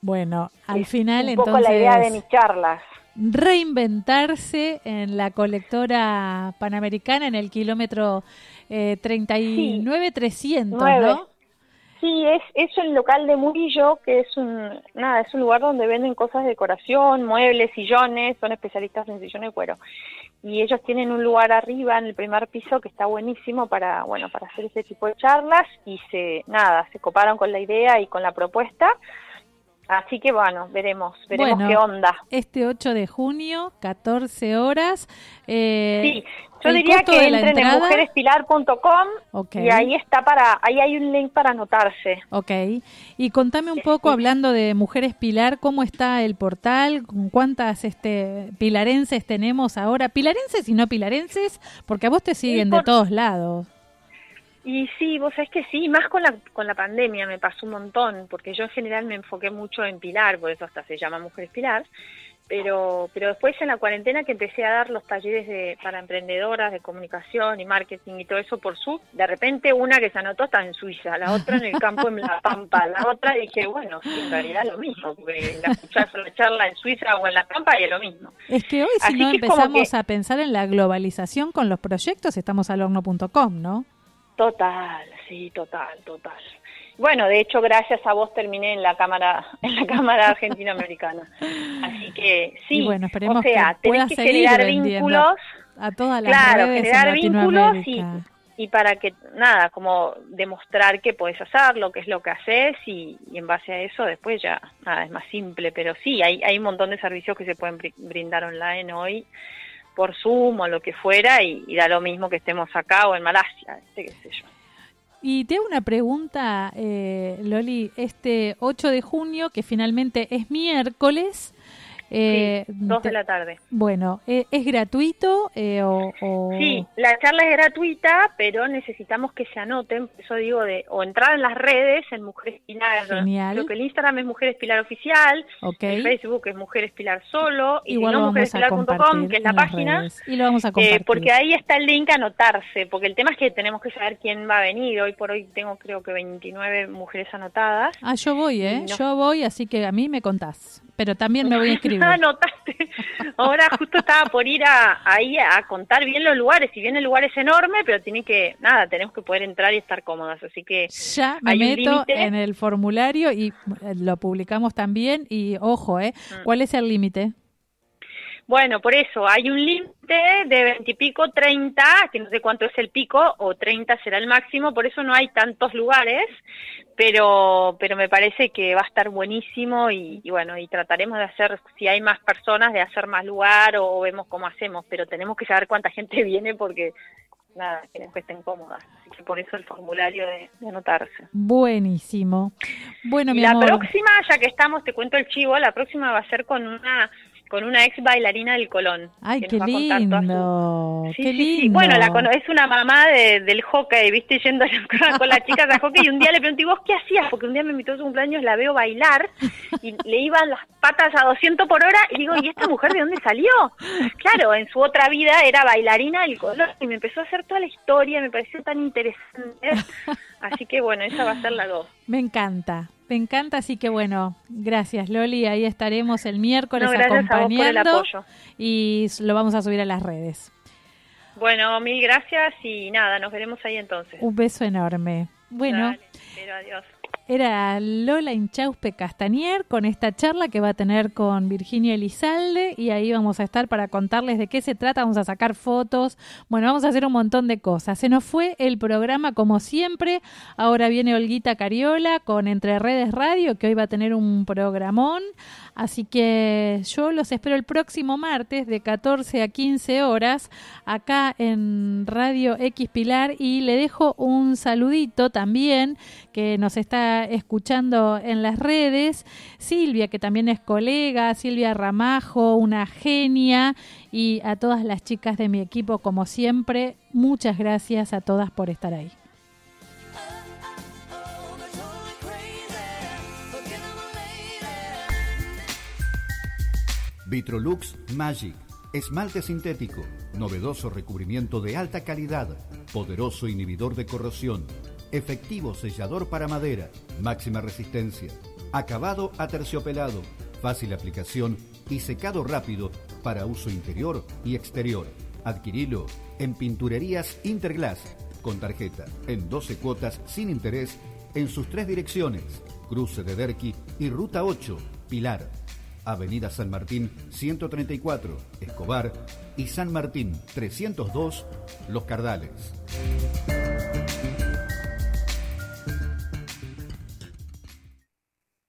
Bueno, al Es final un entonces poco la idea de mis charlas. Reinventarse en la colectora panamericana en el kilómetro eh, 39-300, Nueve. ¿no? Sí, es, es el local de Murillo, que es un, nada, es un lugar donde venden cosas de decoración, muebles, sillones, son especialistas en sillones de cuero. Y ellos tienen un lugar arriba en el primer piso que está buenísimo para, bueno, para hacer ese tipo de charlas y se, nada, se coparon con la idea y con la propuesta. Así que bueno, veremos, veremos Bueno, qué onda. Este 8 de junio, 14 horas. eh, Sí, yo diría que entren en mujerespilar.com Ok. y ahí está para, ahí hay un link para anotarse. Ok. Y contame un poco, hablando de Mujeres Pilar, ¿cómo está el portal? ¿Con ¿Cuántas este, pilarenses tenemos ahora? Pilarenses y no pilarenses, porque a vos te siguen de todos lados. Y sí, vos sabés que sí, más con la, con la pandemia me pasó un montón, porque yo en general me enfoqué mucho en Pilar, por eso hasta se llama Mujeres Pilar, pero, pero después en la cuarentena que empecé a dar los talleres de, para emprendedoras de comunicación y marketing y todo eso por Zoom, de repente una que se anotó está en Suiza, la otra en el campo en La Pampa, la otra dije, bueno, sí, en realidad es lo mismo, porque la escuchás la charla en Suiza o en La Pampa y es lo mismo. Es que hoy si Así no empezamos que- a pensar en la globalización con los proyectos, estamos al horno.com, ¿no? Total, sí, total, total. Bueno, de hecho, gracias a vos terminé en la cámara, [laughs] en la cámara argentino-americana. Así que sí, Y bueno, esperemos o sea, que tenés que generar vínculos, A todas las claro, redes en generar vínculos y, para que, nada, como demostrar que podés hacerlo, qué es lo que haces y, y en base a eso después ya, nada, es más simple, pero sí, hay, hay un montón de servicios que se pueden bri- brindar online hoy por Zoom o lo que fuera y, da lo mismo que estemos acá o en Malasia, este, qué sé yo. Y te hago una pregunta, eh, Loli. Este 8 de junio, que finalmente es miércoles. Eh, sí, dos de la tarde. Bueno, ¿e- ¿es gratuito eh, o, o- Sí, la charla es gratuita, pero necesitamos que se anoten, por eso digo, de o entrar en las redes en Mujeres Pilar. Genial. Creo que el Instagram es Mujeres Pilar Oficial, Ok. el Facebook es Mujeres Pilar Solo, y Igual si no, lo mujerespilar.com, que es la página. redes. Y lo vamos a eh, compartir. porque ahí está el link a anotarse, porque el tema es que tenemos que saber quién va a venir. Hoy por hoy tengo creo que 29 mujeres anotadas. Ah, yo voy, ¿eh? No. Yo voy, así que a mí me contás. Pero también me voy a [laughs] inscribir. Anotaste. Ahora justo estaba por ir a, ahí a contar bien los lugares. Si bien el lugar es enorme, pero tiene que, nada, tenemos que poder entrar y estar cómodas. Así que Ya me meto en el formulario y lo publicamos también. Y ojo, ¿eh? Mm. ¿Cuál es el límite? Bueno, por eso hay un límite de 20 y pico, 30, que no sé cuánto es el pico, o 30 será el máximo, por eso no hay tantos lugares, pero, pero me parece que va a estar buenísimo y, y bueno, y trataremos de hacer, si hay más personas, de hacer más lugar o vemos cómo hacemos, pero tenemos que saber cuánta gente [laughs] viene porque, nada, que estén cómodas, así que por eso el formulario de, de anotarse. Buenísimo. Bueno, mi la amor. próxima, ya que estamos, te cuento el chivo, la próxima va a ser con una con una ex bailarina del Colón. Ay, qué lindo. Sí, qué sí, sí. lindo. Bueno, la es una mamá de- del hockey, viste, yendo [laughs] con, con las chicas a hockey y un día le pregunté, ¿y vos qué hacías? Porque un día me invitó a su cumpleaños, la veo bailar y le iban las patas a 200 por hora y digo, ¿y esta mujer de dónde salió? Claro, en su otra vida era bailarina del color y me empezó a hacer toda la historia, me pareció tan interesante. Así que bueno, esa va a ser la dos. Me encanta, me encanta, así que bueno, gracias Loli, ahí estaremos el miércoles No, gracias a vos por el acompañando apoyo. y lo vamos a subir a las redes. Bueno, mil gracias y nada, nos veremos ahí entonces. Un beso enorme. Bueno, Dale, pero adiós. Era Lola Inchauspe Castañer con esta charla que va a tener con Virginia Elizalde y ahí vamos a estar para contarles de qué se trata, vamos a sacar fotos, bueno, vamos a hacer un montón de cosas. Se nos fue el programa como siempre, ahora viene Olguita Cariola con Entre Redes Radio que hoy va a tener un programón, así que yo los espero el próximo martes de 14 a 15 horas acá en Radio X Pilar. Y le dejo un saludito también que nos escuchando en las redes, Silvia, que también es colega, Silvia Ramajo, una genia, y a todas las chicas de mi equipo, como siempre, muchas gracias a todas por estar ahí. Vitrolux Magic. Esmalte sintético, novedoso recubrimiento de alta calidad, poderoso inhibidor de corrosión, efectivo sellador para madera, máxima resistencia, acabado aterciopelado, fácil aplicación y secado rápido para uso interior y exterior. Adquirilo en Pinturerías Interglass con tarjeta en 12 cuotas sin interés en sus tres direcciones, Cruce de Derqui y Ruta 8, Pilar. Avenida San Martín 134, Escobar y San Martín 302, Los Cardales.